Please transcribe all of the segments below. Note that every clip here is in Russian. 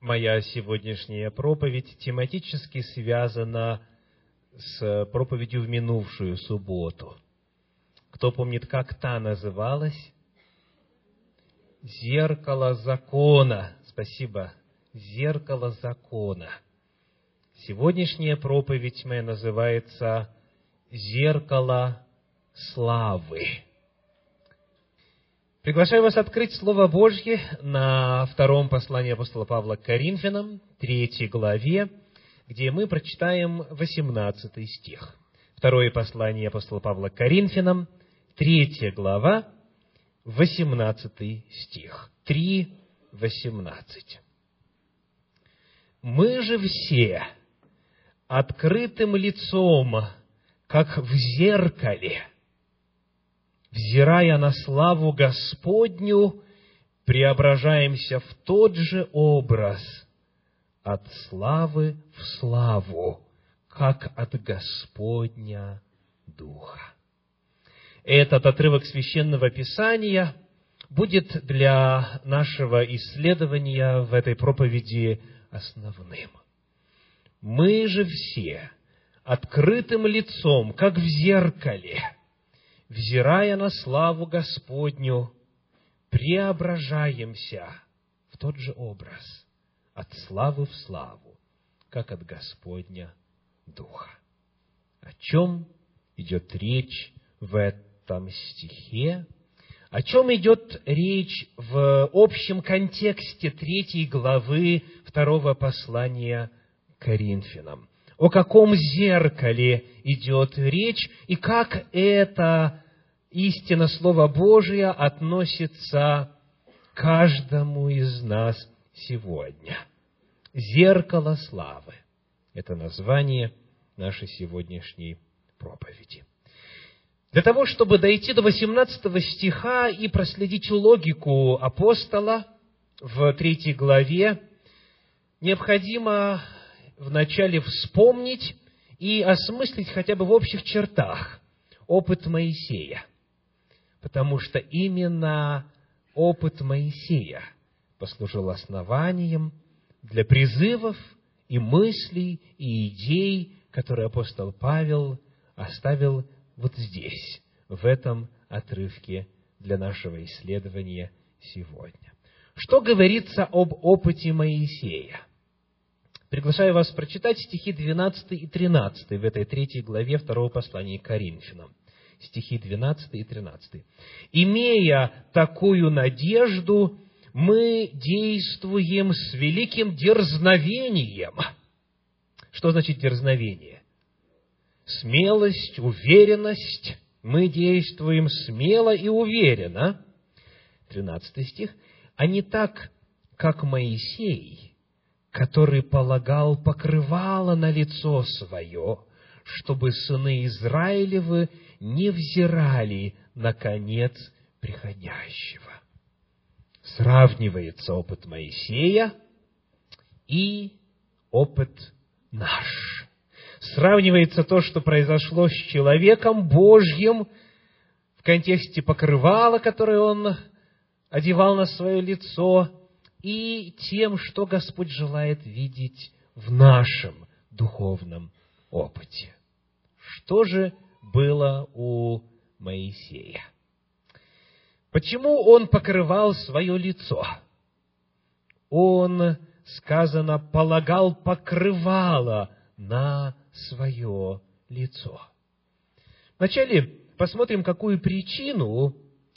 моя сегодняшняя проповедь тематически связана с проповедью в минувшую субботу. Кто помнит, как та называлась? Зеркало закона. Спасибо. Зеркало закона. Сегодняшняя проповедь моя называется «Зеркало славы». Приглашаю вас открыть Слово Божье на втором послании апостола Павла к Коринфянам, третьей главе, где мы прочитаем 18 стих. Второе послание апостола Павла к Коринфянам, третья глава, 18 стих. 3, 18. «Мы же все открытым лицом, как в зеркале, взирая на славу Господню, преображаемся в тот же образ от славы в славу, как от Господня Духа. Этот отрывок священного Писания будет для нашего исследования в этой проповеди основным. Мы же все открытым лицом, как в зеркале, взирая на славу Господню, преображаемся в тот же образ, от славы в славу, как от Господня Духа. О чем идет речь в этом стихе? О чем идет речь в общем контексте третьей главы второго послания Коринфянам? О каком зеркале идет речь и как это истина Слова Божия относится каждому из нас сегодня. Зеркало славы – это название нашей сегодняшней проповеди. Для того, чтобы дойти до 18 стиха и проследить логику апостола в третьей главе, необходимо вначале вспомнить и осмыслить хотя бы в общих чертах опыт Моисея потому что именно опыт Моисея послужил основанием для призывов и мыслей, и идей, которые апостол Павел оставил вот здесь, в этом отрывке для нашего исследования сегодня. Что говорится об опыте Моисея? Приглашаю вас прочитать стихи 12 и 13 в этой третьей главе второго послания к Коринфянам стихи 12 и 13. «Имея такую надежду, мы действуем с великим дерзновением». Что значит дерзновение? Смелость, уверенность. Мы действуем смело и уверенно. 13 стих. А не так, как Моисей, который полагал покрывало на лицо свое, чтобы сыны Израилевы не взирали на конец приходящего. Сравнивается опыт Моисея и опыт наш. Сравнивается то, что произошло с человеком Божьим в контексте покрывала, которое он одевал на свое лицо, и тем, что Господь желает видеть в нашем духовном опыте. Что же было у Моисея. Почему он покрывал свое лицо? Он, сказано, полагал покрывало на свое лицо. Вначале посмотрим, какую причину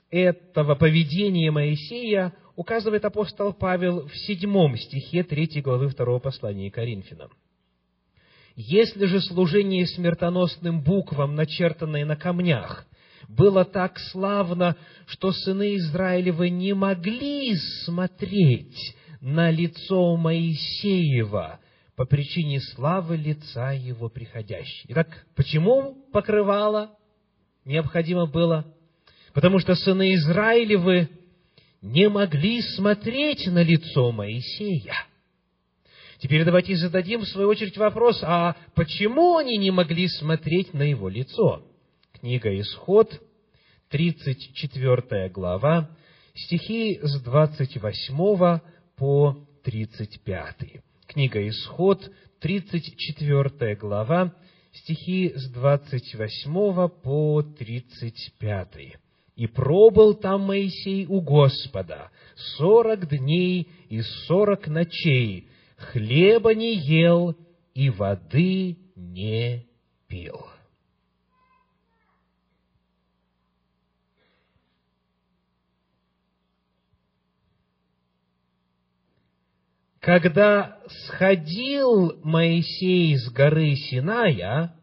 этого поведения Моисея указывает апостол Павел в седьмом стихе третьей главы второго послания Коринфянам. Если же служение смертоносным буквам, начертанное на камнях, было так славно, что сыны Израилевы не могли смотреть на лицо Моисеева по причине славы лица его приходящей. Итак, почему покрывало необходимо было? Потому что сыны Израилевы не могли смотреть на лицо Моисея – Теперь давайте зададим, в свою очередь, вопрос, а почему они не могли смотреть на его лицо? Книга Исход, 34 глава, стихи с 28 по 35. Книга Исход, 34 глава, стихи с 28 по 35. «И пробыл там Моисей у Господа сорок дней и сорок ночей, хлеба не ел и воды не пил». когда сходил Моисей с горы Синая,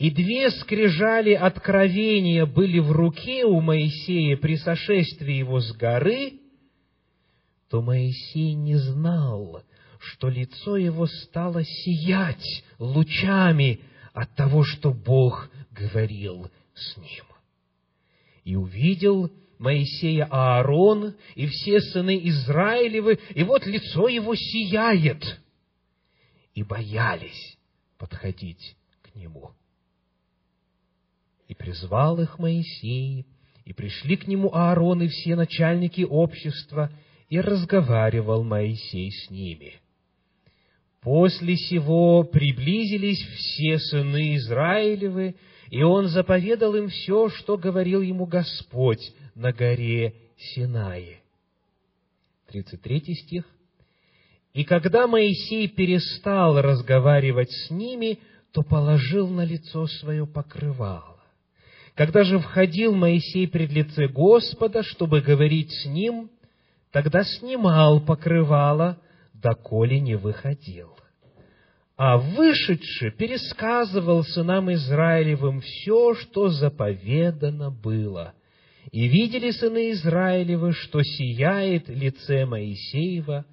и две скрижали откровения были в руке у Моисея при сошествии его с горы, то Моисей не знал, что лицо его стало сиять лучами от того, что Бог говорил с ним. И увидел Моисея Аарон и все сыны Израилевы, и вот лицо его сияет. И боялись подходить к нему. И призвал их Моисей, и пришли к нему Аарон и все начальники общества, и разговаривал Моисей с ними. После сего приблизились все сыны Израилевы, и он заповедал им все, что говорил ему Господь на горе Синае. 33 стих. «И когда Моисей перестал разговаривать с ними, то положил на лицо свое покрывало. Когда же входил Моисей пред лице Господа, чтобы говорить с ним, тогда снимал покрывало, доколе не выходил а вышедший пересказывал сынам Израилевым все, что заповедано было. И видели сыны Израилевы, что сияет лице Моисеева,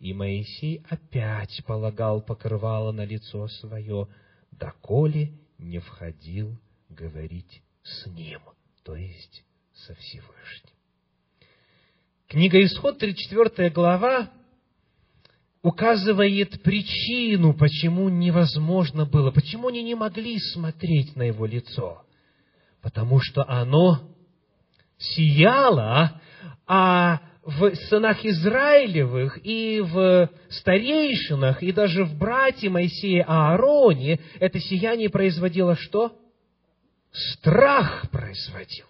и Моисей опять полагал покрывало на лицо свое, доколе не входил говорить с ним, то есть со Всевышним. Книга Исход, 34 глава, указывает причину, почему невозможно было, почему они не могли смотреть на его лицо. Потому что оно сияло, а в сынах Израилевых и в старейшинах, и даже в брате Моисея Аароне это сияние производило что? Страх производил.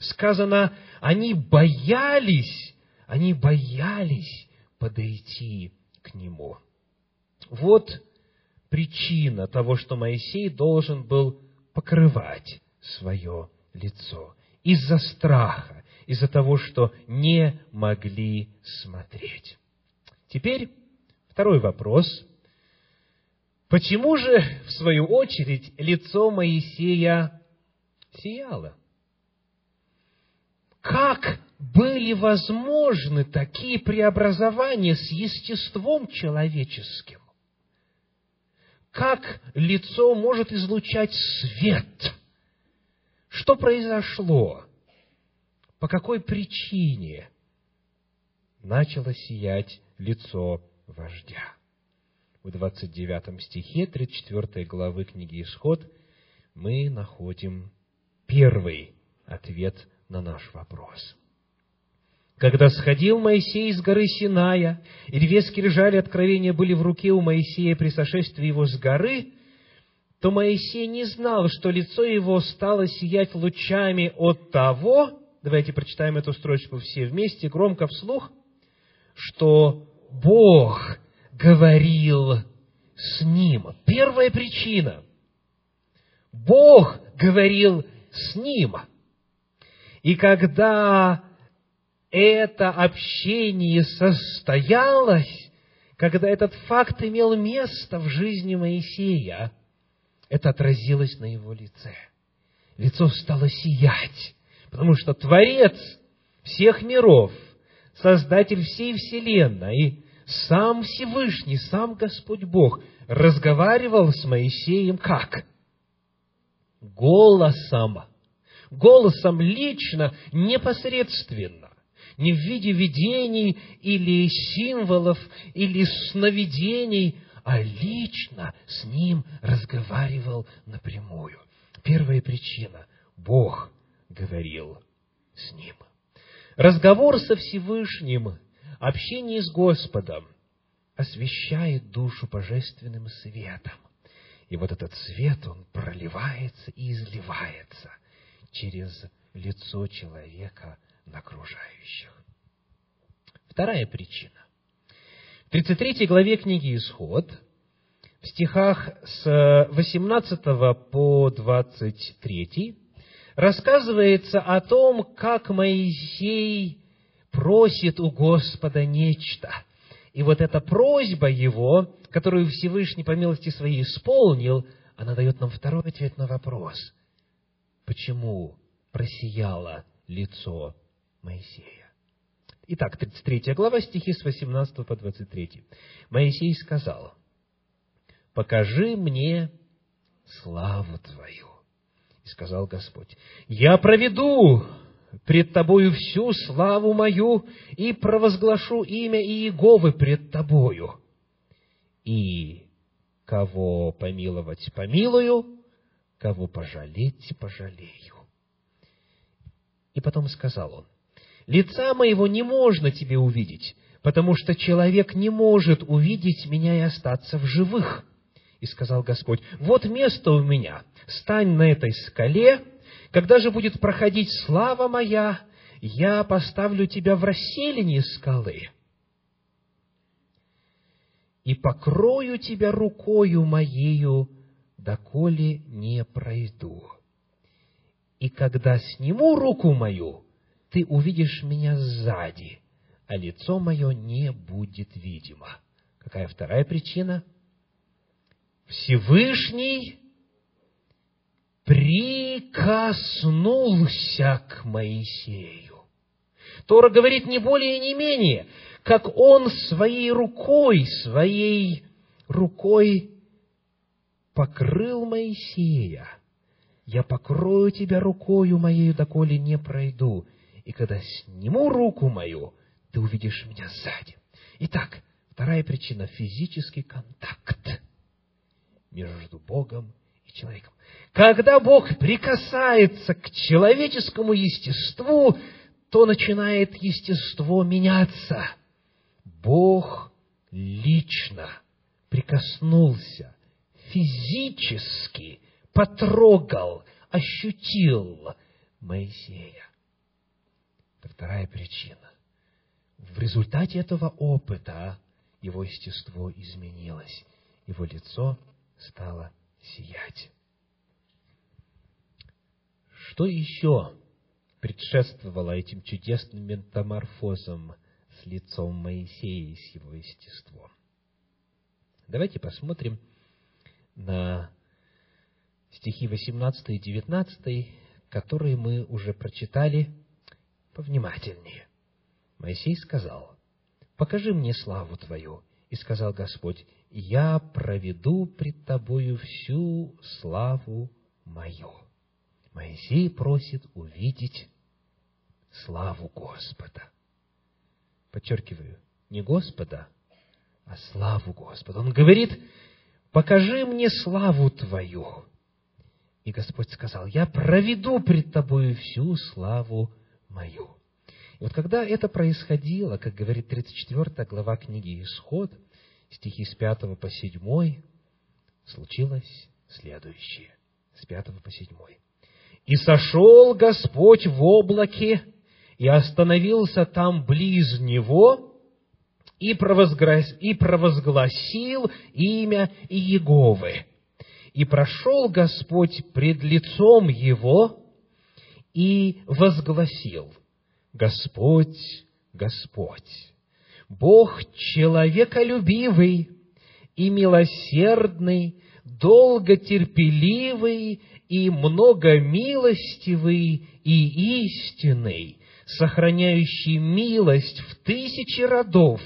Сказано, они боялись, они боялись подойти к нему. Вот причина того, что Моисей должен был покрывать свое лицо. Из-за страха, из-за того, что не могли смотреть. Теперь второй вопрос. Почему же, в свою очередь, лицо Моисея сияло? Как были возможны такие преобразования с естеством человеческим? Как лицо может излучать свет? Что произошло? По какой причине начало сиять лицо вождя? В 29 стихе 34 главы книги Исход мы находим первый ответ на наш вопрос – когда сходил Моисей с горы Синая, и две скрижали откровения были в руке у Моисея при сошествии его с горы, то Моисей не знал, что лицо его стало сиять лучами от того, давайте прочитаем эту строчку все вместе, громко вслух, что Бог говорил с ним. Первая причина. Бог говорил с ним. И когда это общение состоялось, когда этот факт имел место в жизни Моисея, это отразилось на его лице. Лицо стало сиять, потому что Творец всех миров, Создатель всей Вселенной, сам Всевышний, сам Господь Бог разговаривал с Моисеем как? Голосом. Голосом лично, непосредственно не в виде видений или символов, или сновидений, а лично с ним разговаривал напрямую. Первая причина – Бог говорил с ним. Разговор со Всевышним, общение с Господом освещает душу божественным светом. И вот этот свет, он проливается и изливается через лицо человека на окружающих. Вторая причина. В 33 главе книги «Исход» в стихах с 18 по 23 рассказывается о том, как Моисей просит у Господа нечто. И вот эта просьба его, которую Всевышний по милости своей исполнил, она дает нам второй ответ на вопрос. Почему просияло лицо Моисея? Итак, 33 глава, стихи с 18 по 23. Моисей сказал, «Покажи мне славу Твою». И сказал Господь, «Я проведу пред Тобою всю славу мою и провозглашу имя Иеговы пред Тобою. И кого помиловать помилую, кого пожалеть пожалею». И потом сказал он, «Лица моего не можно тебе увидеть, потому что человек не может увидеть меня и остаться в живых». И сказал Господь, «Вот место у меня, стань на этой скале, когда же будет проходить слава моя, я поставлю тебя в расселении скалы и покрою тебя рукою моею, доколе не пройду. И когда сниму руку мою, ты увидишь меня сзади, а лицо мое не будет видимо. Какая вторая причина? Всевышний прикоснулся к Моисею. Тора говорит не более и не менее, как он своей рукой, своей рукой покрыл Моисея. Я покрою тебя рукою моею, доколе не пройду. И когда сниму руку мою, ты увидишь меня сзади. Итак, вторая причина – физический контакт между Богом и человеком. Когда Бог прикасается к человеческому естеству, то начинает естество меняться. Бог лично прикоснулся, физически потрогал, ощутил Моисея. Это вторая причина. В результате этого опыта его естество изменилось, его лицо стало сиять. Что еще предшествовало этим чудесным метаморфозам с лицом Моисея и с его естеством? Давайте посмотрим на стихи 18 и 19, которые мы уже прочитали повнимательнее. Моисей сказал, «Покажи мне славу Твою». И сказал Господь, «Я проведу пред Тобою всю славу мою». Моисей просит увидеть славу Господа. Подчеркиваю, не Господа, а славу Господа. Он говорит, покажи мне славу Твою. И Господь сказал, я проведу пред Тобою всю славу мою. И вот когда это происходило, как говорит 34 глава книги Исход, стихи с 5 по 7, случилось следующее. С 5 по 7. И сошел Господь в облаке, и остановился там близ него, и провозгласил имя Иеговы. И прошел Господь пред лицом его, и возгласил, Господь, Господь, Бог человеколюбивый и милосердный, долготерпеливый и многомилостивый и истинный, сохраняющий милость в тысячи родов,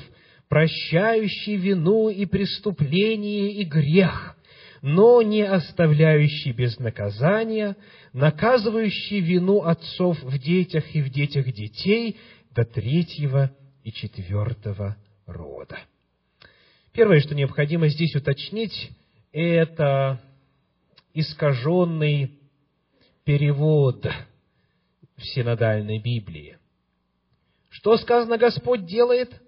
прощающий вину и преступление и грех, но не оставляющий без наказания, наказывающий вину отцов в детях и в детях детей до третьего и четвертого рода. Первое, что необходимо здесь уточнить, это искаженный перевод в синодальной Библии. Что сказано Господь делает?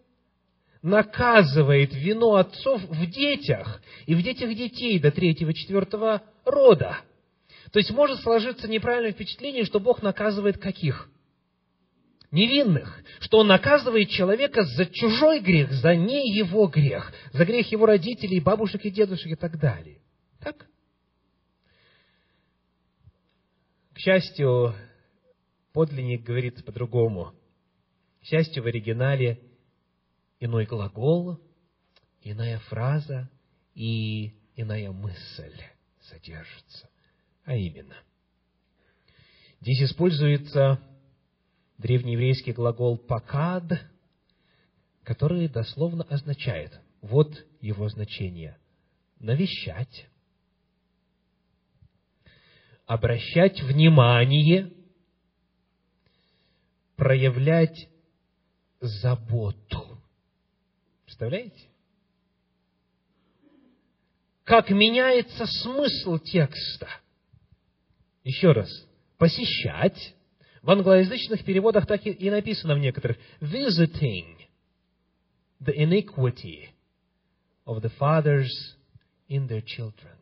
наказывает вину отцов в детях и в детях детей до третьего-четвертого рода. То есть может сложиться неправильное впечатление, что Бог наказывает каких? Невинных. Что Он наказывает человека за чужой грех, за не его грех, за грех его родителей, бабушек и дедушек и так далее. Так? К счастью, подлинник говорит по-другому. К счастью, в оригинале иной глагол, иная фраза и иная мысль содержится. А именно, здесь используется древнееврейский глагол «покад», который дословно означает, вот его значение, навещать, обращать внимание, проявлять заботу. Представляете? Как меняется смысл текста. Еще раз. Посещать. В англоязычных переводах так и написано в некоторых. Visiting the iniquity of the fathers in their children.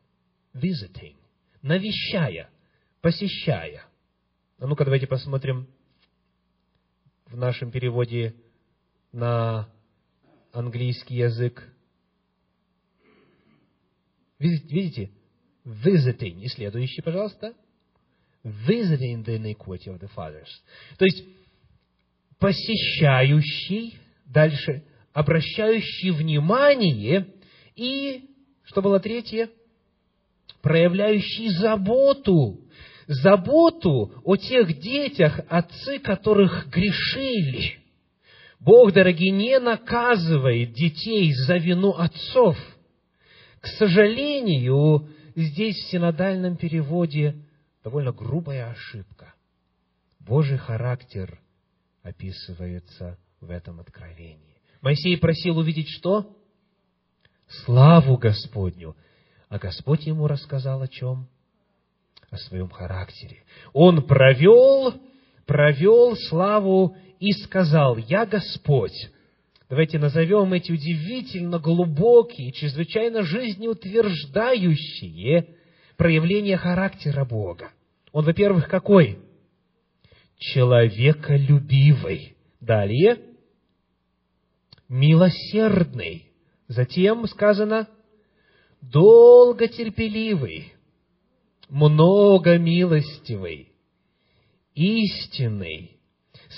Visiting. Навещая. Посещая. А ну-ка давайте посмотрим в нашем переводе на английский язык. Видите? Visiting. И следующий, пожалуйста. Visiting the iniquity of the fathers. То есть, посещающий, дальше, обращающий внимание и, что было третье? Проявляющий заботу. Заботу о тех детях, отцы которых грешили. Бог, дорогие, не наказывает детей за вину отцов. К сожалению, здесь в синодальном переводе довольно грубая ошибка. Божий характер описывается в этом откровении. Моисей просил увидеть что? Славу Господню. А Господь ему рассказал о чем? О своем характере. Он провел, провел славу и сказал, «Я Господь». Давайте назовем эти удивительно глубокие, чрезвычайно жизнеутверждающие проявления характера Бога. Он, во-первых, какой? Человеколюбивый. Далее, милосердный. Затем сказано, долготерпеливый, многомилостивый, истинный,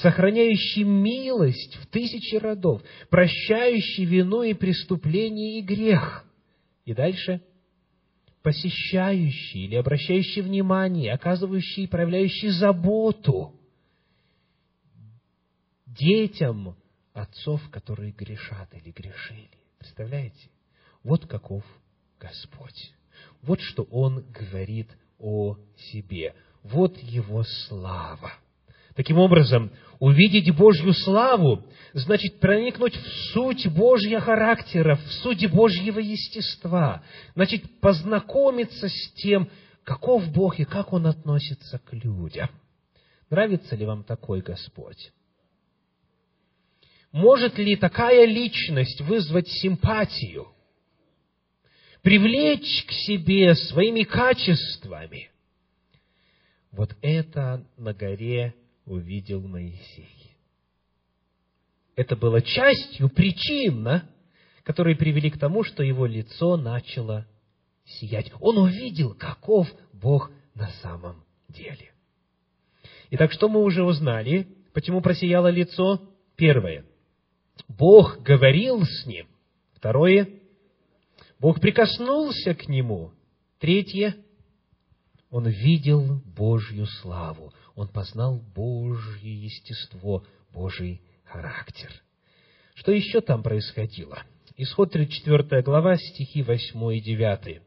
сохраняющий милость в тысячи родов, прощающий вину и преступление и грех. И дальше посещающий или обращающий внимание, оказывающий и проявляющий заботу детям отцов, которые грешат или грешили. Представляете? Вот каков Господь. Вот что Он говорит о себе. Вот Его слава. Таким образом, увидеть Божью славу значит проникнуть в суть Божьего характера, в суть Божьего естества, значит познакомиться с тем, каков Бог и как Он относится к людям. Нравится ли вам такой Господь? Может ли такая личность вызвать симпатию, привлечь к себе своими качествами? Вот это на горе увидел Моисей. Это было частью причин, которые привели к тому, что его лицо начало сиять. Он увидел, каков Бог на самом деле. Итак, что мы уже узнали? Почему просияло лицо? Первое. Бог говорил с ним. Второе. Бог прикоснулся к нему. Третье. Он видел Божью славу он познал Божье естество, Божий характер. Что еще там происходило? Исход 34 глава, стихи 8 и 9.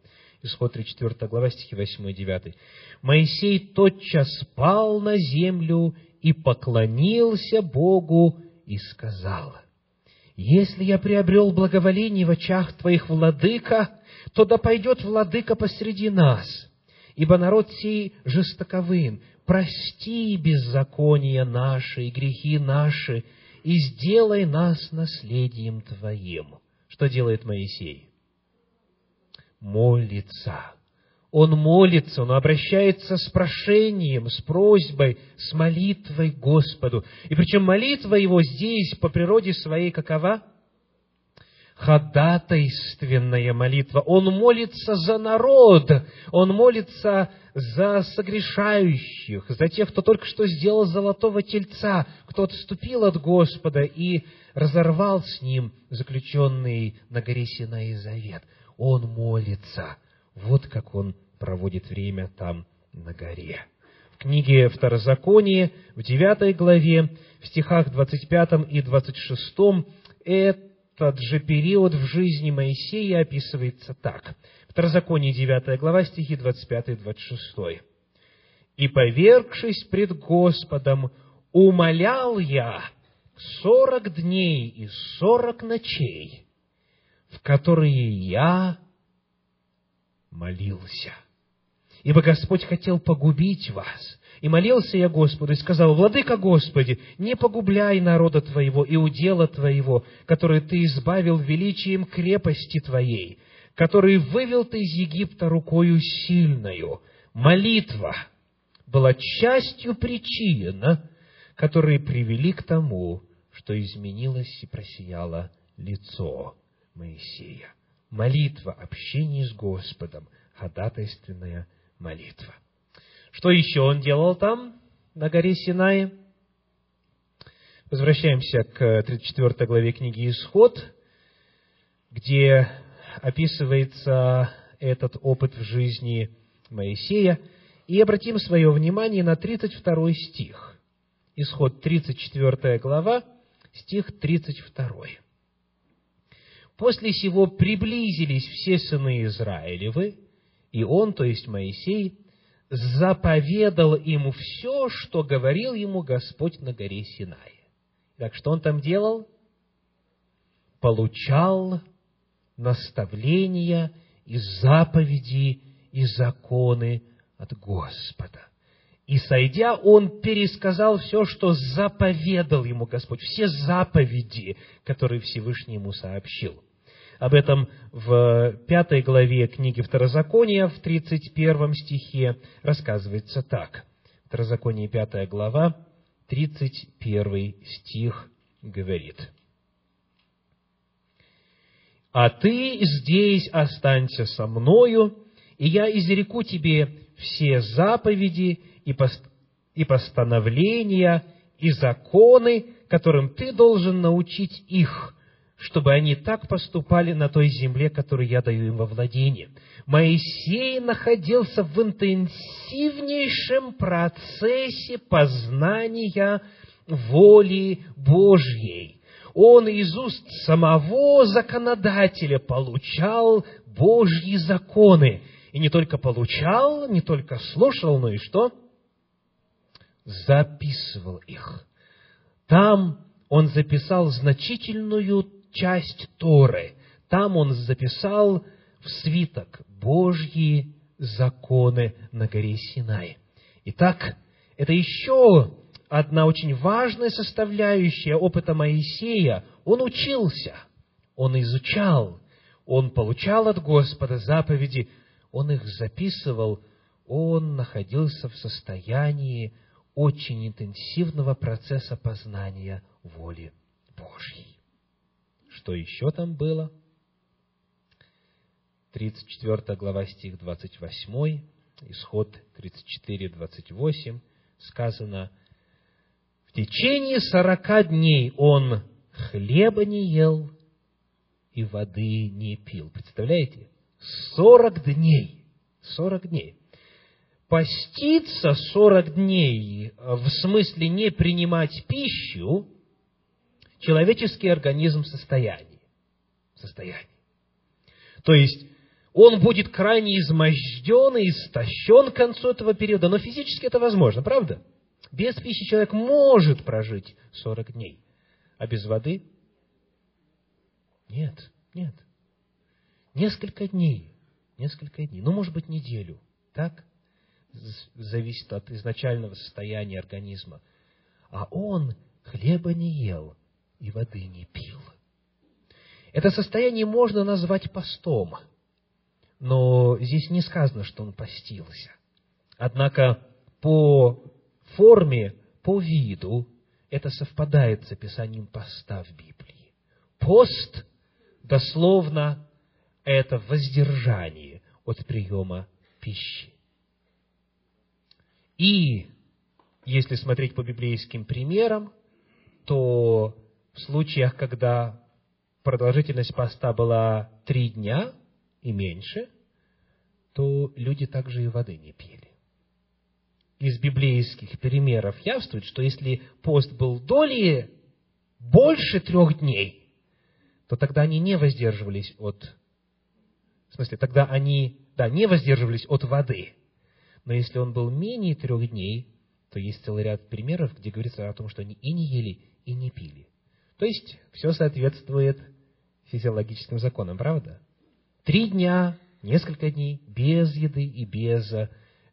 Исход 34 глава, стихи 8 и 9. «Моисей тотчас пал на землю и поклонился Богу и сказал, «Если я приобрел благоволение в очах Твоих, владыка, то да пойдет владыка посреди нас, ибо народ сей жестоковын, прости беззакония наши и грехи наши, и сделай нас наследием Твоим. Что делает Моисей? Молится. Он молится, он обращается с прошением, с просьбой, с молитвой Господу. И причем молитва его здесь по природе своей какова? Ходатайственная молитва. Он молится за народ, он молится за согрешающих, за тех, кто только что сделал золотого тельца, кто отступил от Господа и разорвал с ним заключенный на горе Синай завет. Он молится. Вот как он проводит время там на горе. В книге Второзаконие, в девятой главе, в стихах 25 и 26, это этот же период в жизни Моисея описывается так. Второзаконие 9 глава, стихи 25 и 26. «И, повергшись пред Господом, умолял я сорок дней и сорок ночей, в которые я молился. Ибо Господь хотел погубить вас, и молился я Господу, и сказал, «Владыка Господи, не погубляй народа Твоего и удела Твоего, который Ты избавил величием крепости Твоей, который вывел Ты из Египта рукою сильною». Молитва была частью причин, которые привели к тому, что изменилось и просияло лицо Моисея. Молитва, общение с Господом, ходатайственная молитва – что еще он делал там, на горе Синае? Возвращаемся к 34 главе книги «Исход», где описывается этот опыт в жизни Моисея, и обратим свое внимание на 32 стих. Исход 34 глава, стих 32. «После сего приблизились все сыны Израилевы, и он, то есть Моисей, заповедал ему все, что говорил ему Господь на горе Синай. Так что он там делал? Получал наставления и заповеди и законы от Господа. И сойдя, он пересказал все, что заповедал ему Господь, все заповеди, которые Всевышний ему сообщил. Об этом в пятой главе книги Второзакония, в 31 стихе, рассказывается так. Второзаконие, пятая глава, 31 стих говорит. «А ты здесь останься со мною, и я изреку тебе все заповеди и, пост и постановления, и законы, которым ты должен научить их, чтобы они так поступали на той земле, которую я даю им во владение. Моисей находился в интенсивнейшем процессе познания воли Божьей. Он из уст самого законодателя получал Божьи законы. И не только получал, не только слушал, но и что? Записывал их. Там он записал значительную часть Торы. Там он записал в свиток Божьи законы на горе Синай. Итак, это еще одна очень важная составляющая опыта Моисея. Он учился, он изучал, он получал от Господа заповеди, он их записывал, он находился в состоянии очень интенсивного процесса познания воли Божьей. Что еще там было? 34 глава, стих 28, исход 34, 28, сказано, «В течение сорока дней он хлеба не ел и воды не пил». Представляете? Сорок дней. Сорок дней. Поститься сорок дней, в смысле не принимать пищу, человеческий организм в состоянии. В состоянии. То есть, он будет крайне изможден и истощен к концу этого периода, но физически это возможно, правда? Без пищи человек может прожить 40 дней, а без воды? Нет, нет. Несколько дней, несколько дней, ну, может быть, неделю, так? Зависит от изначального состояния организма. А он хлеба не ел и воды не пил. Это состояние можно назвать постом, но здесь не сказано, что он постился. Однако по форме, по виду это совпадает с описанием поста в Библии. Пост дословно это воздержание от приема пищи. И если смотреть по библейским примерам, то в случаях, когда продолжительность поста была три дня и меньше, то люди также и воды не пили. Из библейских примеров явствует, что если пост был долее больше трех дней, то тогда они не воздерживались от... В смысле, тогда они, да, не воздерживались от воды. Но если он был менее трех дней, то есть целый ряд примеров, где говорится о том, что они и не ели, и не пили. То есть, все соответствует физиологическим законам, правда? Три дня, несколько дней без еды и без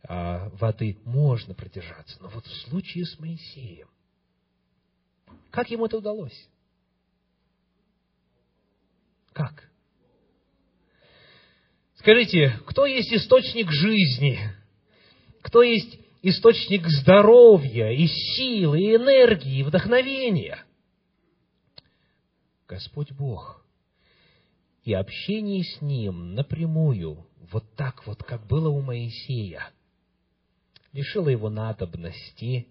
а, воды можно продержаться. Но вот в случае с Моисеем, как ему это удалось? Как? Скажите, кто есть источник жизни? Кто есть источник здоровья, и силы, и энергии, и вдохновения. Господь Бог. И общение с Ним напрямую, вот так вот, как было у Моисея, лишило его надобности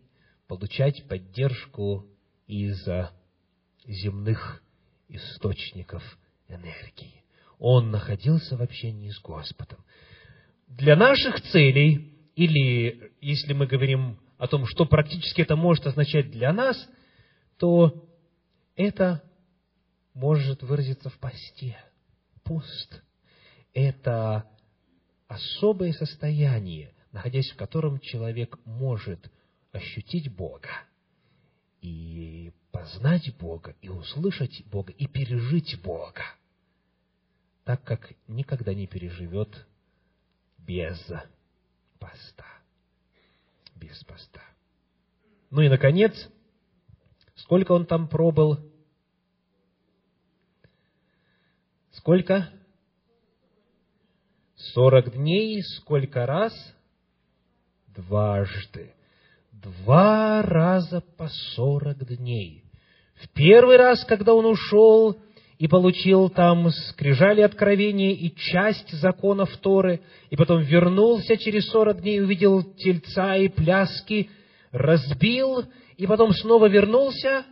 получать поддержку из земных источников энергии. Он находился в общении с Господом. Для наших целей или если мы говорим о том, что практически это может означать для нас, то это может выразиться в посте. Пост – это особое состояние, находясь в котором человек может ощутить Бога и познать Бога, и услышать Бога, и пережить Бога, так как никогда не переживет без поста. Без поста. Ну и, наконец, сколько он там пробыл? Сколько? Сорок дней, сколько раз? Дважды. Два раза по сорок дней. В первый раз, когда он ушел и получил там скрижали откровения и часть законов Торы, и потом вернулся через сорок дней, увидел тельца и пляски, разбил, и потом снова вернулся,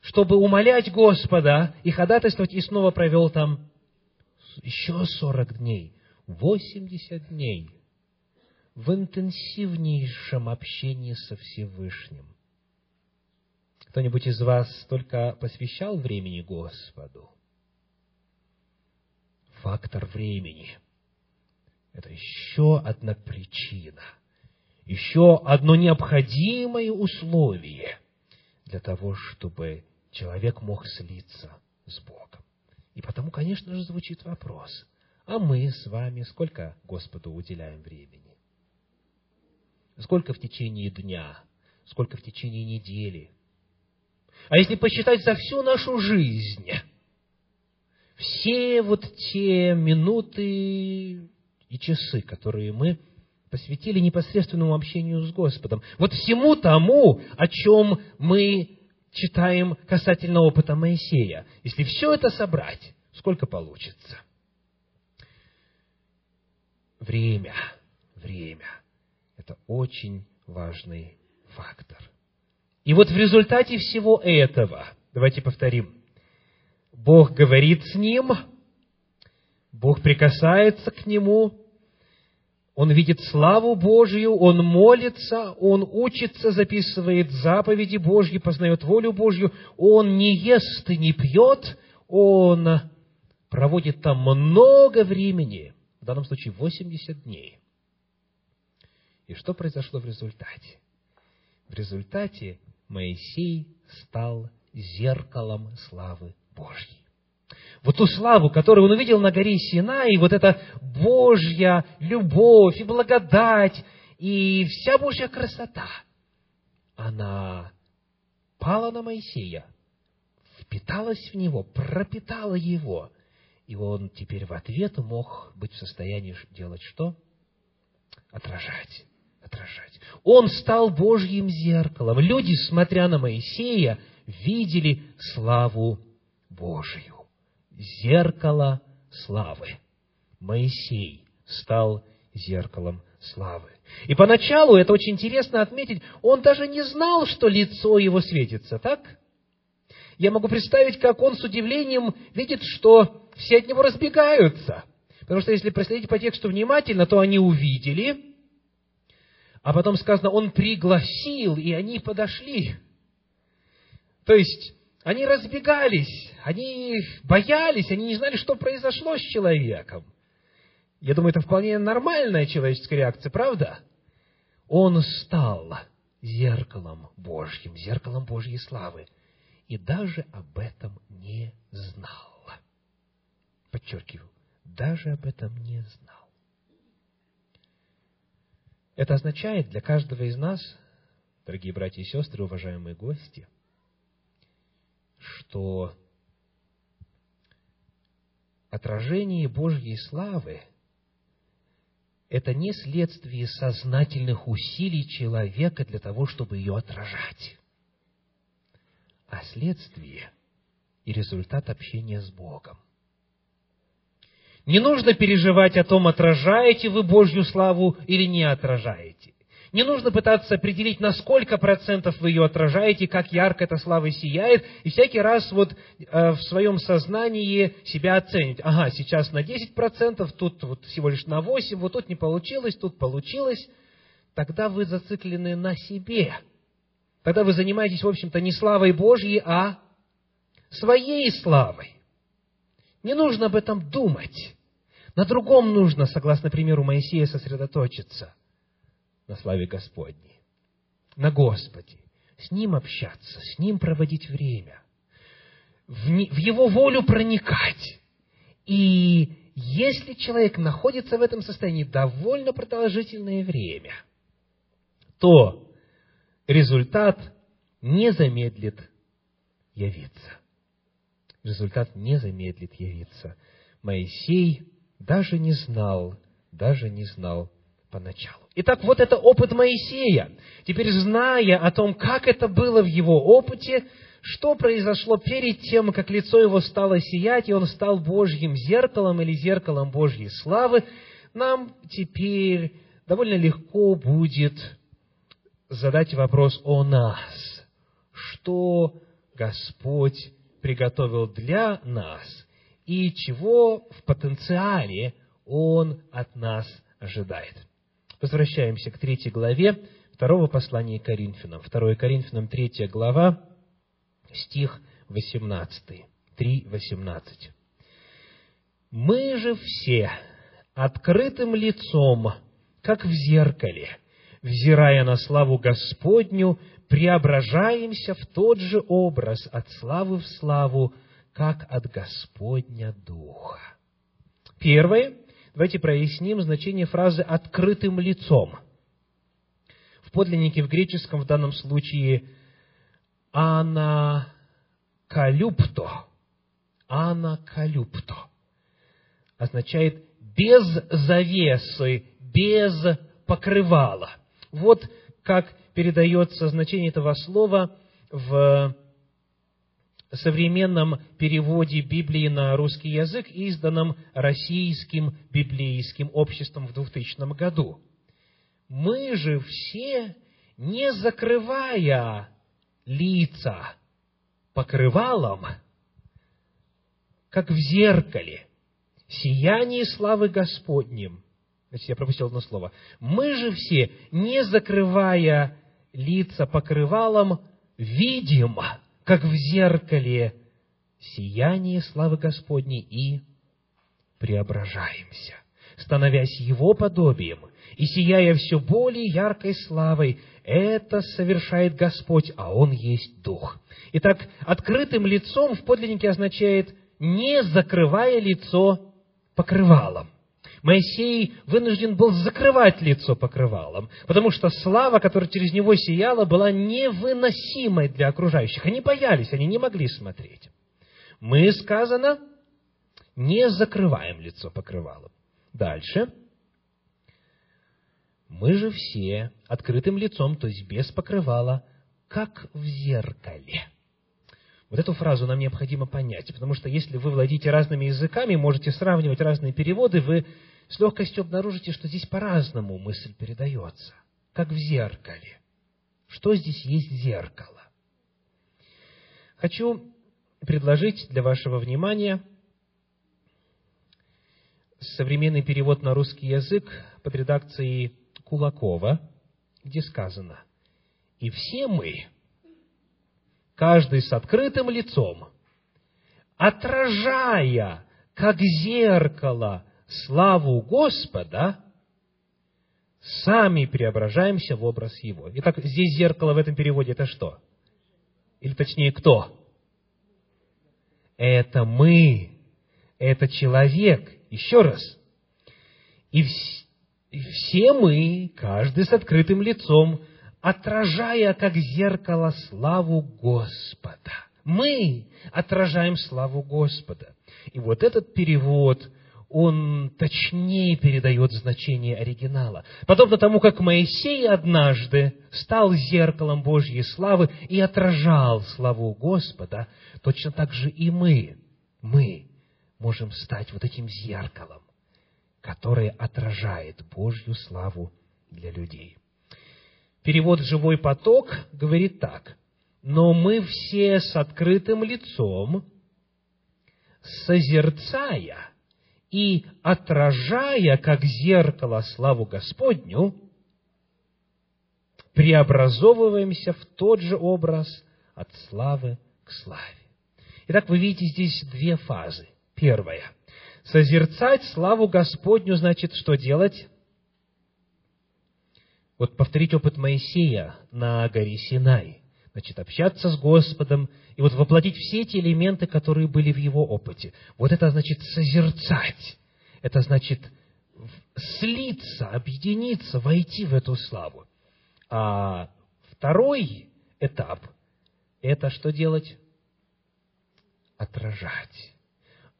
чтобы умолять Господа и ходатайствовать, и снова провел там еще сорок дней, восемьдесят дней в интенсивнейшем общении со Всевышним. Кто-нибудь из вас только посвящал времени Господу? фактор времени. Это еще одна причина, еще одно необходимое условие для того, чтобы человек мог слиться с Богом. И потому, конечно же, звучит вопрос, а мы с вами сколько Господу уделяем времени? Сколько в течение дня? Сколько в течение недели? А если посчитать за всю нашу жизнь – все вот те минуты и часы, которые мы посвятили непосредственному общению с Господом. Вот всему тому, о чем мы читаем касательно опыта Моисея. Если все это собрать, сколько получится? Время, время – это очень важный фактор. И вот в результате всего этого, давайте повторим, Бог говорит с ним, Бог прикасается к нему, он видит славу Божью, он молится, он учится, записывает заповеди Божьи, познает волю Божью, он не ест и не пьет, он проводит там много времени, в данном случае 80 дней. И что произошло в результате? В результате Моисей стал зеркалом славы Божьей. Вот ту славу, которую он увидел на горе Синай, вот эта Божья любовь и благодать, и вся Божья красота, она пала на Моисея впиталась в него, пропитала его. И он теперь в ответ мог быть в состоянии делать что? Отражать. Отражать. Он стал Божьим зеркалом. Люди, смотря на Моисея, видели славу Божию. Зеркало славы. Моисей стал зеркалом славы. И поначалу, это очень интересно отметить, он даже не знал, что лицо его светится, так? Я могу представить, как он с удивлением видит, что все от него разбегаются. Потому что если проследить по тексту внимательно, то они увидели, а потом сказано, он пригласил, и они подошли. То есть, они разбегались, они боялись, они не знали, что произошло с человеком. Я думаю, это вполне нормальная человеческая реакция, правда? Он стал зеркалом Божьим, зеркалом Божьей славы, и даже об этом не знал. Подчеркиваю, даже об этом не знал. Это означает для каждого из нас, дорогие братья и сестры, уважаемые гости, что отражение Божьей славы – это не следствие сознательных усилий человека для того, чтобы ее отражать, а следствие и результат общения с Богом. Не нужно переживать о том, отражаете вы Божью славу или не отражаете. Не нужно пытаться определить, на сколько процентов вы ее отражаете, как ярко эта слава сияет, и всякий раз вот э, в своем сознании себя оценить. Ага, сейчас на 10 процентов, тут вот всего лишь на 8, вот тут не получилось, тут получилось. Тогда вы зациклены на себе. Тогда вы занимаетесь, в общем-то, не славой Божьей, а своей славой. Не нужно об этом думать. На другом нужно, согласно примеру Моисея, сосредоточиться – на славе Господней, на Господе, с Ним общаться, с Ним проводить время, в, в Его волю проникать. И если человек находится в этом состоянии довольно продолжительное время, то результат не замедлит явиться. Результат не замедлит явиться. Моисей даже не знал, даже не знал поначалу. Итак, вот это опыт Моисея. Теперь, зная о том, как это было в его опыте, что произошло перед тем, как лицо его стало сиять, и он стал Божьим зеркалом или зеркалом Божьей славы, нам теперь довольно легко будет задать вопрос о нас. Что Господь приготовил для нас и чего в потенциале Он от нас ожидает. Возвращаемся к третьей главе второго послания Коринфянам. 2 Коринфянам, третья глава, стих 18. 3.18. «Мы же все открытым лицом, как в зеркале, взирая на славу Господню, преображаемся в тот же образ от славы в славу, как от Господня Духа». Первое Давайте проясним значение фразы «открытым лицом». В подлиннике в греческом в данном случае «анакалюпто». «Анакалюпто» означает без завесы, без покрывала. Вот как передается значение этого слова в современном переводе Библии на русский язык, изданном Российским библейским обществом в 2000 году. Мы же все, не закрывая лица покрывалом, как в зеркале, сияние славы Господним. Значит, я пропустил одно слово. Мы же все, не закрывая лица покрывалом, видим как в зеркале, сияние славы Господней и преображаемся, становясь Его подобием и сияя все более яркой славой, это совершает Господь, а Он есть Дух. Итак, открытым лицом в подлиннике означает не закрывая лицо покрывалом. Моисей вынужден был закрывать лицо покрывалом, потому что слава, которая через него сияла, была невыносимой для окружающих. Они боялись, они не могли смотреть. Мы, сказано, не закрываем лицо покрывалом. Дальше. Мы же все открытым лицом, то есть без покрывала, как в зеркале. Вот эту фразу нам необходимо понять, потому что если вы владеете разными языками, можете сравнивать разные переводы, вы с легкостью обнаружите, что здесь по-разному мысль передается, как в зеркале. Что здесь есть зеркало? Хочу предложить для вашего внимания современный перевод на русский язык под редакцией Кулакова, где сказано «И все мы, каждый с открытым лицом, отражая, как зеркало, славу Господа, сами преображаемся в образ Его. Итак, здесь зеркало в этом переводе это что? Или точнее, кто? Это мы, это человек. Еще раз. И, вс- и все мы, каждый с открытым лицом, отражая, как зеркало, славу Господа. Мы отражаем славу Господа. И вот этот перевод, он точнее передает значение оригинала. Подобно тому, как Моисей однажды стал зеркалом Божьей славы и отражал славу Господа, точно так же и мы, мы можем стать вот этим зеркалом, которое отражает Божью славу для людей. Перевод «Живой поток» говорит так. «Но мы все с открытым лицом, созерцая и отражая, как зеркало, славу Господню, преобразовываемся в тот же образ от славы к славе». Итак, вы видите здесь две фазы. Первая. Созерцать славу Господню значит что делать? Вот повторить опыт Моисея на горе Синай. Значит, общаться с Господом и вот воплотить все эти элементы, которые были в его опыте. Вот это значит созерцать. Это значит слиться, объединиться, войти в эту славу. А второй этап – это что делать? Отражать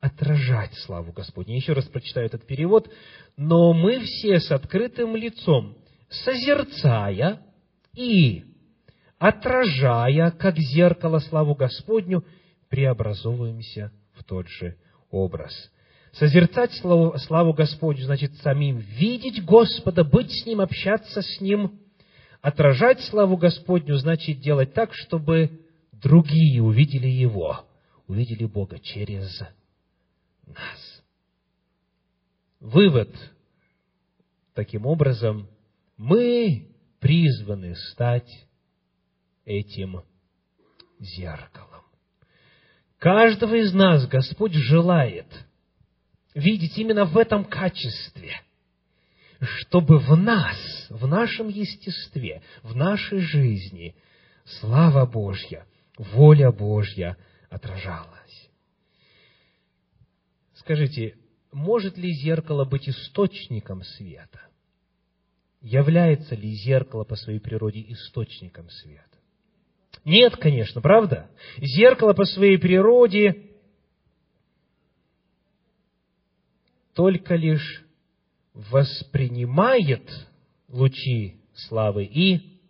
отражать славу Господню. Еще раз прочитаю этот перевод. «Но мы все с открытым лицом, созерцая и отражая, как зеркало, славу Господню, преобразовываемся в тот же образ». Созерцать славу, славу Господню значит самим видеть Господа, быть с Ним, общаться с Ним. Отражать славу Господню значит делать так, чтобы другие увидели Его, увидели Бога через нас. Вывод. Таким образом, мы призваны стать этим зеркалом. Каждого из нас Господь желает видеть именно в этом качестве, чтобы в нас, в нашем естестве, в нашей жизни слава Божья, воля Божья отражалась. Скажите, может ли зеркало быть источником света? Является ли зеркало по своей природе источником света? Нет, конечно, правда? Зеркало по своей природе только лишь воспринимает лучи славы и,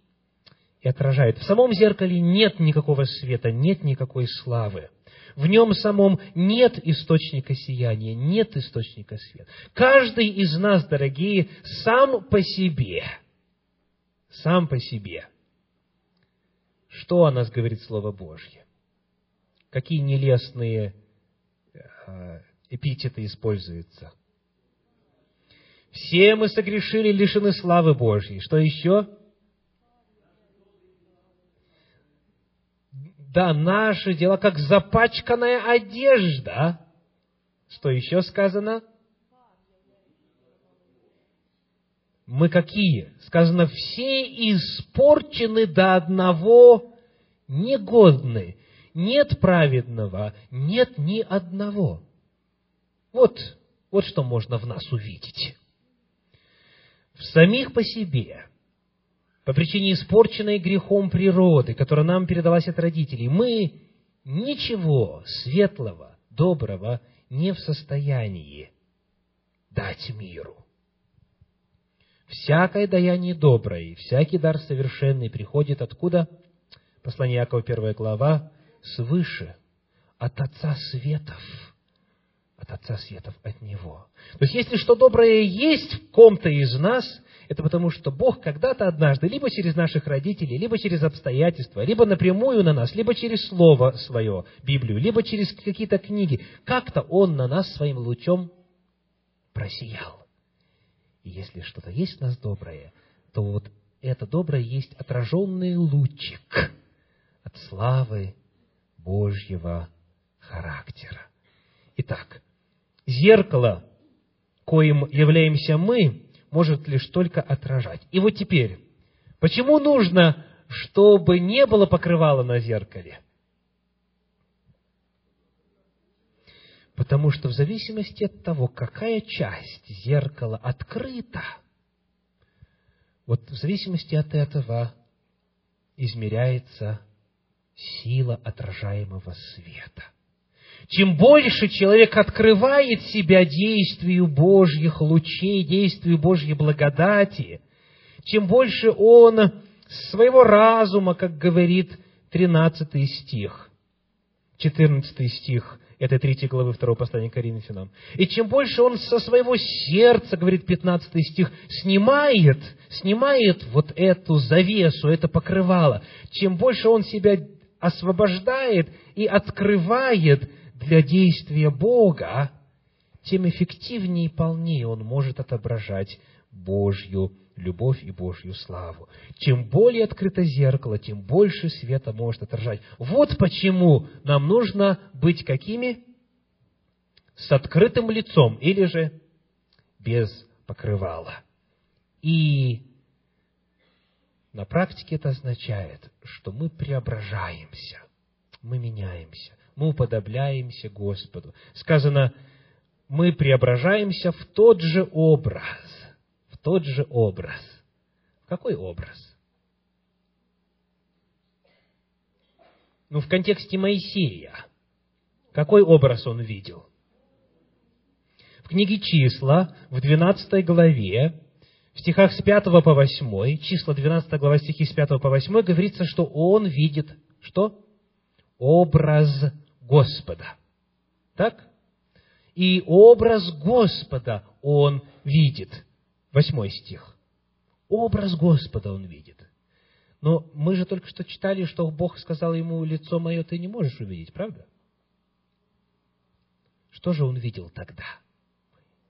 и отражает. В самом зеркале нет никакого света, нет никакой славы. В нем самом нет источника сияния, нет источника света. Каждый из нас, дорогие, сам по себе, сам по себе. Что о нас говорит Слово Божье? Какие нелестные э, эпитеты используются? Все мы согрешили, лишены славы Божьей. Что еще? Да, наши дела как запачканная одежда. Что еще сказано? Мы какие? Сказано, все испорчены до одного негодны. Нет праведного, нет ни одного. Вот, вот что можно в нас увидеть. самих по себе, по причине испорченной грехом природы, которая нам передалась от родителей, мы ничего светлого, доброго не в состоянии дать миру. Всякое даяние доброе, всякий дар совершенный приходит откуда? Послание Якова, первая глава, свыше, от Отца Светов. От Отца Светов, от Него. То есть, если что доброе есть в ком-то из нас, это потому, что Бог когда-то однажды, либо через наших родителей, либо через обстоятельства, либо напрямую на нас, либо через Слово Свое, Библию, либо через какие-то книги, как-то Он на нас своим лучом просиял. И если что-то есть в нас доброе, то вот это доброе есть отраженный лучик от славы Божьего характера. Итак, зеркало, коим являемся мы, может лишь только отражать. И вот теперь, почему нужно, чтобы не было покрывала на зеркале? Потому что в зависимости от того, какая часть зеркала открыта, вот в зависимости от этого измеряется сила отражаемого света. Чем больше человек открывает себя действию Божьих лучей, действию Божьей благодати, чем больше он своего разума, как говорит 13 стих, 14 стих этой третьей главы второго послания Коринфянам. И чем больше он со своего сердца, говорит 15 стих, снимает, снимает вот эту завесу, это покрывало, чем больше он себя освобождает и открывает для действия Бога, тем эффективнее и полнее он может отображать Божью любовь и Божью славу. Чем более открыто зеркало, тем больше света может отражать. Вот почему нам нужно быть какими? С открытым лицом или же без покрывала. И на практике это означает, что мы преображаемся, мы меняемся, мы уподобляемся Господу. Сказано, мы преображаемся в тот же образ, тот же образ. Какой образ? Ну, в контексте Моисея. Какой образ он видел? В книге «Числа» в 12 главе в стихах с 5 по 8, числа 12 глава, стихи с 5 по 8, говорится, что он видит что? Образ Господа. Так? И образ Господа он видит. Восьмой стих. Образ Господа он видит. Но мы же только что читали, что Бог сказал ему, лицо мое ты не можешь увидеть, правда? Что же он видел тогда?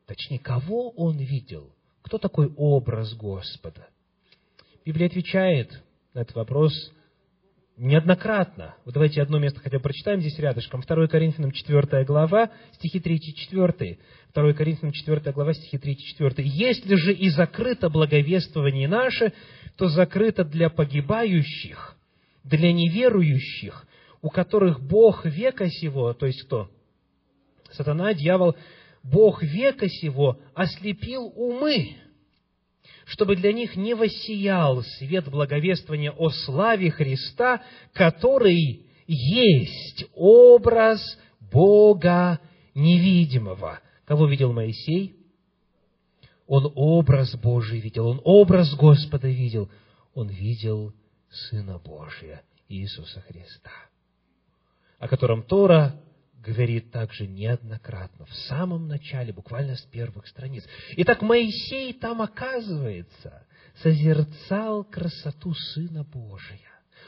Точнее, кого он видел? Кто такой образ Господа? Библия отвечает на этот вопрос неоднократно. Вот давайте одно место хотя бы прочитаем здесь рядышком. 2 Коринфянам 4 глава, стихи 3 и 4. 2 Коринфянам 4 глава, стихи 3 и 4. «Если же и закрыто благовествование наше, то закрыто для погибающих, для неверующих, у которых Бог века сего, то есть кто? Сатана, дьявол, Бог века сего ослепил умы, чтобы для них не воссиял свет благовествования о славе Христа, который есть образ Бога невидимого. Кого видел Моисей? Он образ Божий видел, он образ Господа видел, он видел Сына Божия, Иисуса Христа, о котором Тора говорит также неоднократно, в самом начале, буквально с первых страниц. Итак, Моисей там, оказывается, созерцал красоту Сына Божия.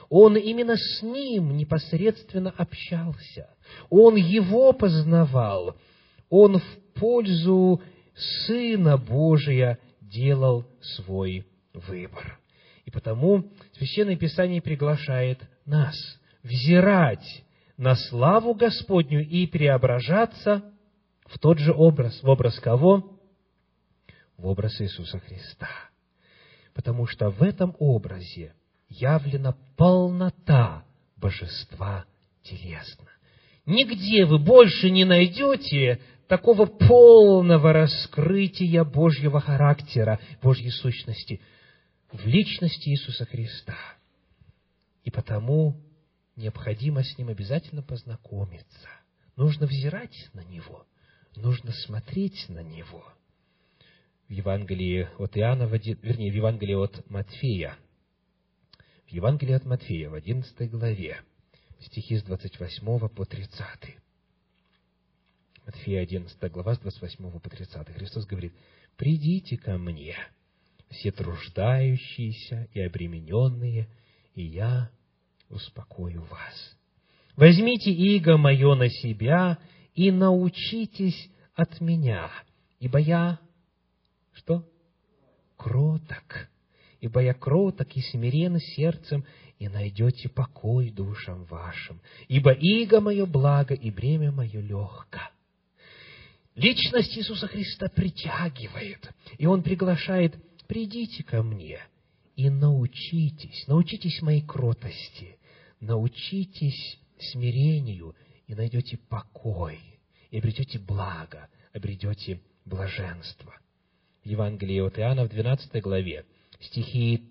Он именно с ним непосредственно общался. Он его познавал. Он в пользу Сына Божия делал свой выбор. И потому Священное Писание приглашает нас взирать на славу Господню и преображаться в тот же образ. В образ кого? В образ Иисуса Христа. Потому что в этом образе явлена полнота божества телесно. Нигде вы больше не найдете такого полного раскрытия Божьего характера, Божьей сущности в личности Иисуса Христа. И потому необходимо с Ним обязательно познакомиться. Нужно взирать на Него, нужно смотреть на Него. В Евангелии от Иоанна, вернее, в Евангелии от Матфея, в Евангелии от Матфея, в 11 главе, стихи с 28 по 30. Матфея 11 глава, с 28 по 30. Христос говорит, «Придите ко мне, все труждающиеся и обремененные, и я успокою вас. Возьмите иго мое на себя и научитесь от меня, ибо я что? Кроток. Ибо я кроток и смирен сердцем, и найдете покой душам вашим. Ибо иго мое благо, и бремя мое легко. Личность Иисуса Христа притягивает, и Он приглашает, придите ко мне и научитесь, научитесь моей кротости, научитесь смирению, и найдете покой, и обретете благо, обретете блаженство. Евангелие от Иоанна в 12 главе, стихи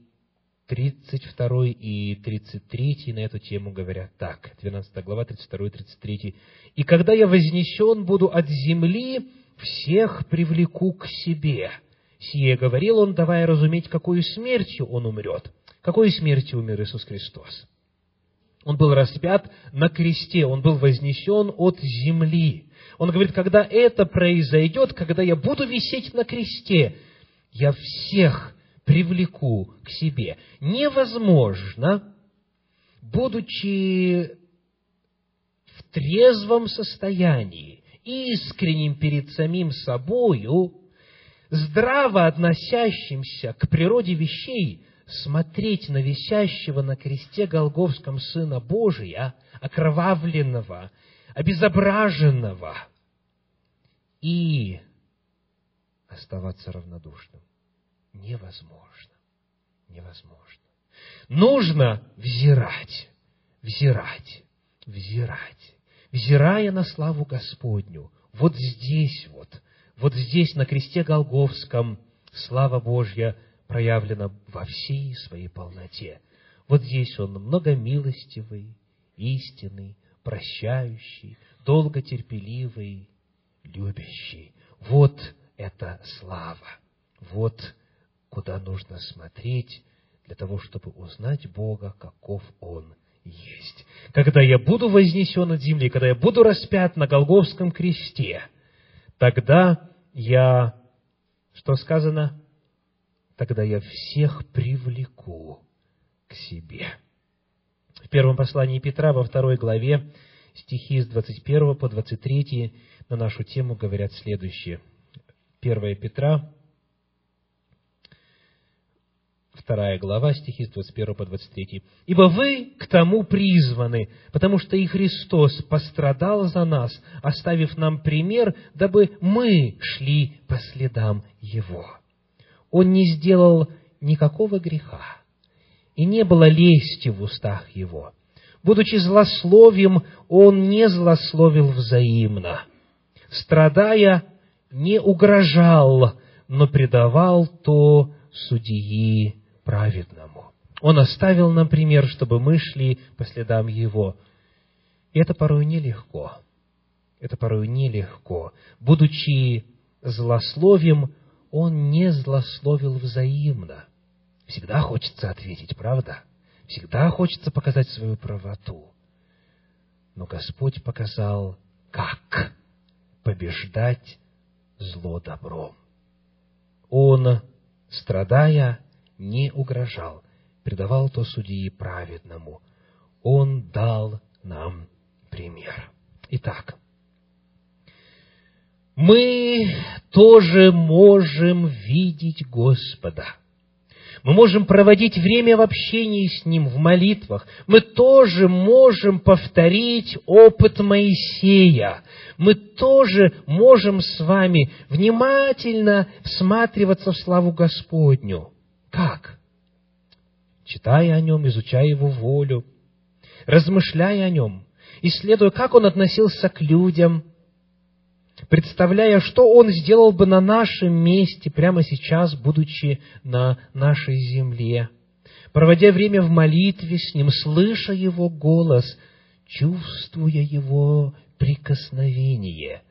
32 и 33 на эту тему говорят так. 12 глава, 32 и 33. «И когда я вознесен буду от земли, всех привлеку к себе». Сие говорил он, давая разуметь, какой смертью он умрет. Какой смертью умер Иисус Христос? Он был распят на кресте, он был вознесен от земли. Он говорит, когда это произойдет, когда я буду висеть на кресте, я всех привлеку к себе. Невозможно, будучи в трезвом состоянии, искренним перед самим собою, здраво относящимся к природе вещей, смотреть на висящего на кресте Голговском Сына Божия, окровавленного, обезображенного, и оставаться равнодушным. Невозможно. Невозможно. Нужно взирать, взирать, взирать, взирая на славу Господню. Вот здесь вот, вот здесь, на кресте Голговском, слава Божья проявлена во всей своей полноте. Вот здесь Он многомилостивый, истинный, прощающий, долготерпеливый, любящий. Вот это слава. Вот куда нужно смотреть для того, чтобы узнать Бога, каков Он есть. Когда я буду вознесен от земли, когда я буду распят на Голговском кресте, тогда я, что сказано? Тогда я всех привлеку к себе. В первом послании Петра, во второй главе, стихи с 21 по 23 на нашу тему говорят следующее. 1 Петра, вторая глава, стихи с 21 по 23. «Ибо вы к тому призваны, потому что и Христос пострадал за нас, оставив нам пример, дабы мы шли по следам Его. Он не сделал никакого греха, и не было лести в устах Его. Будучи злословием, Он не злословил взаимно. Страдая, не угрожал, но предавал то судьи праведному. Он оставил нам пример, чтобы мы шли по следам Его. И это порой нелегко. Это порой нелегко. Будучи злословием, Он не злословил взаимно. Всегда хочется ответить, правда? Всегда хочется показать свою правоту. Но Господь показал, как побеждать зло добром. Он, страдая, не угрожал, предавал то судьи праведному. Он дал нам пример. Итак, мы тоже можем видеть Господа – мы можем проводить время в общении с Ним, в молитвах. Мы тоже можем повторить опыт Моисея. Мы тоже можем с вами внимательно всматриваться в славу Господню. Как? Читая о Нем, изучая Его волю, размышляя о Нем, исследуя, как Он относился к людям, представляя, что Он сделал бы на нашем месте прямо сейчас, будучи на нашей земле, проводя время в молитве с Ним, слыша Его голос, чувствуя Его прикосновение.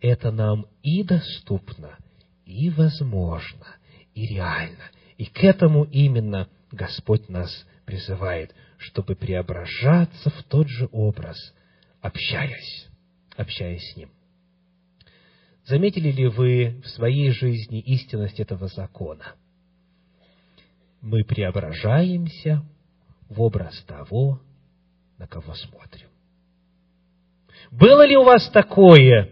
Это нам и доступно, и возможно, и реально. И к этому именно Господь нас призывает, чтобы преображаться в тот же образ, общаясь, общаясь с Ним. Заметили ли вы в своей жизни истинность этого закона? Мы преображаемся в образ того, на кого смотрим. Было ли у вас такое,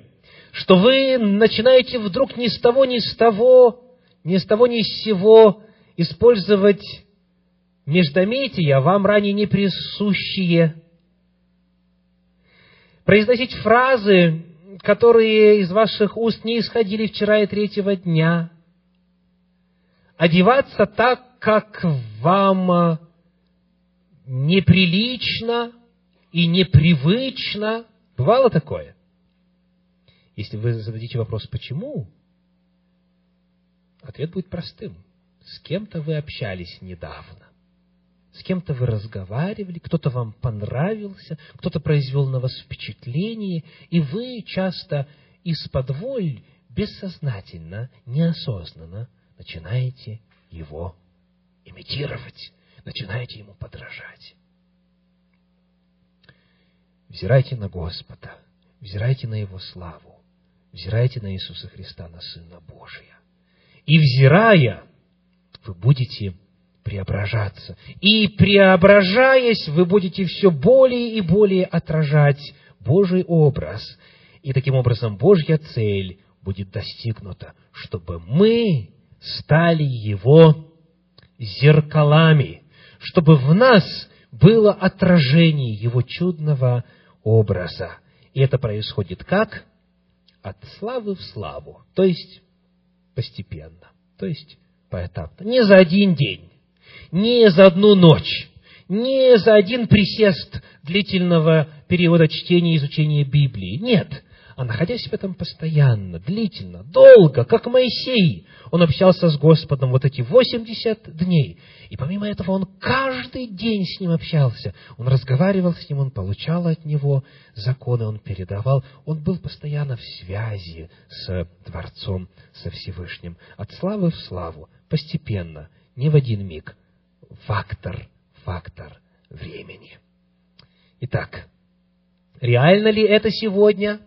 что вы начинаете вдруг ни с того, ни с того, ни с того, ни с сего использовать междометия, вам ранее не присущие, произносить фразы, которые из ваших уст не исходили вчера и третьего дня, одеваться так, как вам неприлично и непривычно. Бывало такое? Если вы зададите вопрос «почему?», ответ будет простым. С кем-то вы общались недавно с кем-то вы разговаривали, кто-то вам понравился, кто-то произвел на вас впечатление, и вы часто из-под воль, бессознательно, неосознанно начинаете его имитировать, начинаете ему подражать. Взирайте на Господа, взирайте на Его славу, взирайте на Иисуса Христа, на Сына Божия. И взирая, вы будете преображаться. И преображаясь, вы будете все более и более отражать Божий образ. И таким образом Божья цель будет достигнута, чтобы мы стали Его зеркалами, чтобы в нас было отражение Его чудного образа. И это происходит как? От славы в славу, то есть постепенно, то есть поэтапно, не за один день, не за одну ночь, не за один присест длительного периода чтения и изучения Библии. Нет, а находясь в этом постоянно, длительно, долго, как Моисей, он общался с Господом вот эти 80 дней. И помимо этого он каждый день с ним общался. Он разговаривал с ним, он получал от него законы, он передавал. Он был постоянно в связи с Творцом, со Всевышним. От славы в славу, постепенно, не в один миг, фактор, фактор времени. Итак, реально ли это сегодня?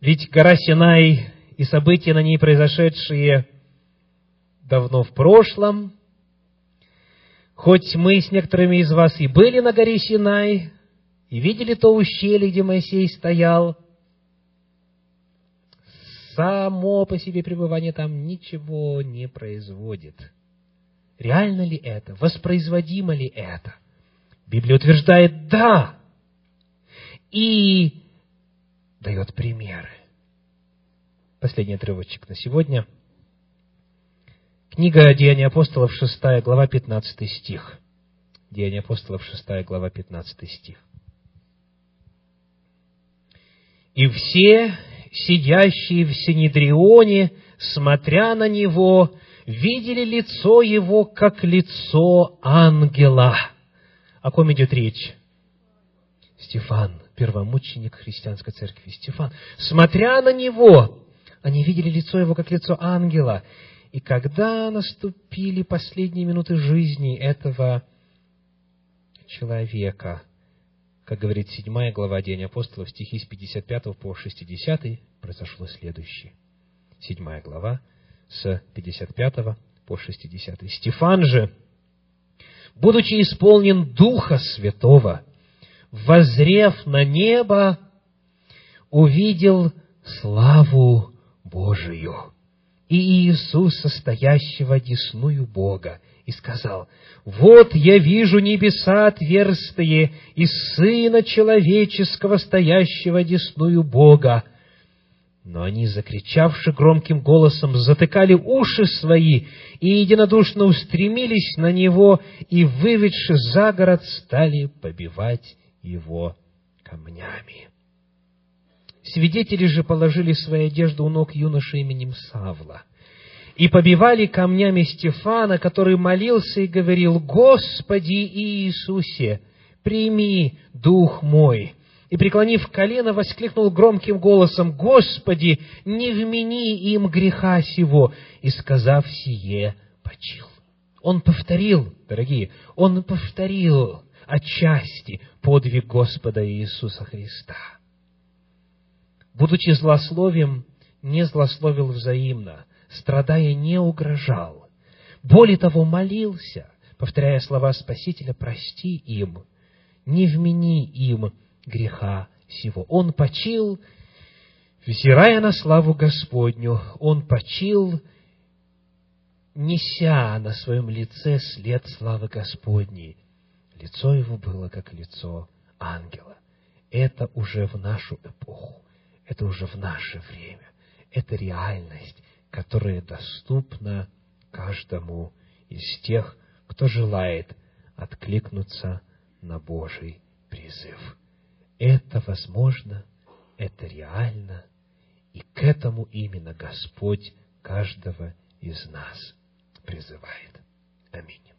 Ведь гора Синай и события на ней произошедшие давно в прошлом, хоть мы с некоторыми из вас и были на горе Синай, и видели то ущелье, где Моисей стоял, само по себе пребывание там ничего не производит – Реально ли это? Воспроизводимо ли это? Библия утверждает «да» и дает примеры. Последний отрывочек на сегодня. Книга Деяния апостолов, 6 глава, 15 стих. Деяния апостолов, 6 глава, 15 стих. «И все, сидящие в Синедрионе, смотря на него, видели лицо его, как лицо ангела. О ком идет речь? Стефан, первомученик христианской церкви. Стефан. Смотря на него, они видели лицо его, как лицо ангела. И когда наступили последние минуты жизни этого человека, как говорит седьмая глава Деяния апостолов, стихи с 55 по 60, произошло следующее. Седьмая глава, с 55 по 60. Стефан же, будучи исполнен Духа Святого, возрев на небо, увидел славу Божию и Иисуса, стоящего десную Бога, и сказал, «Вот я вижу небеса отверстые и Сына Человеческого, стоящего десную Бога». Но они, закричавши громким голосом, затыкали уши свои и единодушно устремились на него и, выведши за город, стали побивать его камнями. Свидетели же положили свои одежды у ног юноши именем Савла и побивали камнями Стефана, который молился и говорил, «Господи Иисусе, прими дух мой!» И, преклонив колено, воскликнул громким голосом, «Господи, не вмени им греха сего!» И, сказав сие, почил. Он повторил, дорогие, он повторил отчасти подвиг Господа Иисуса Христа. Будучи злословием, не злословил взаимно, страдая, не угрожал. Более того, молился, повторяя слова Спасителя, «Прости им, не вмени им греха сего». Он почил, взирая на славу Господню, он почил, неся на своем лице след славы Господней. Лицо его было, как лицо ангела. Это уже в нашу эпоху, это уже в наше время, это реальность, которая доступна каждому из тех, кто желает откликнуться на Божий призыв. Это возможно, это реально, и к этому именно Господь каждого из нас призывает. Аминь.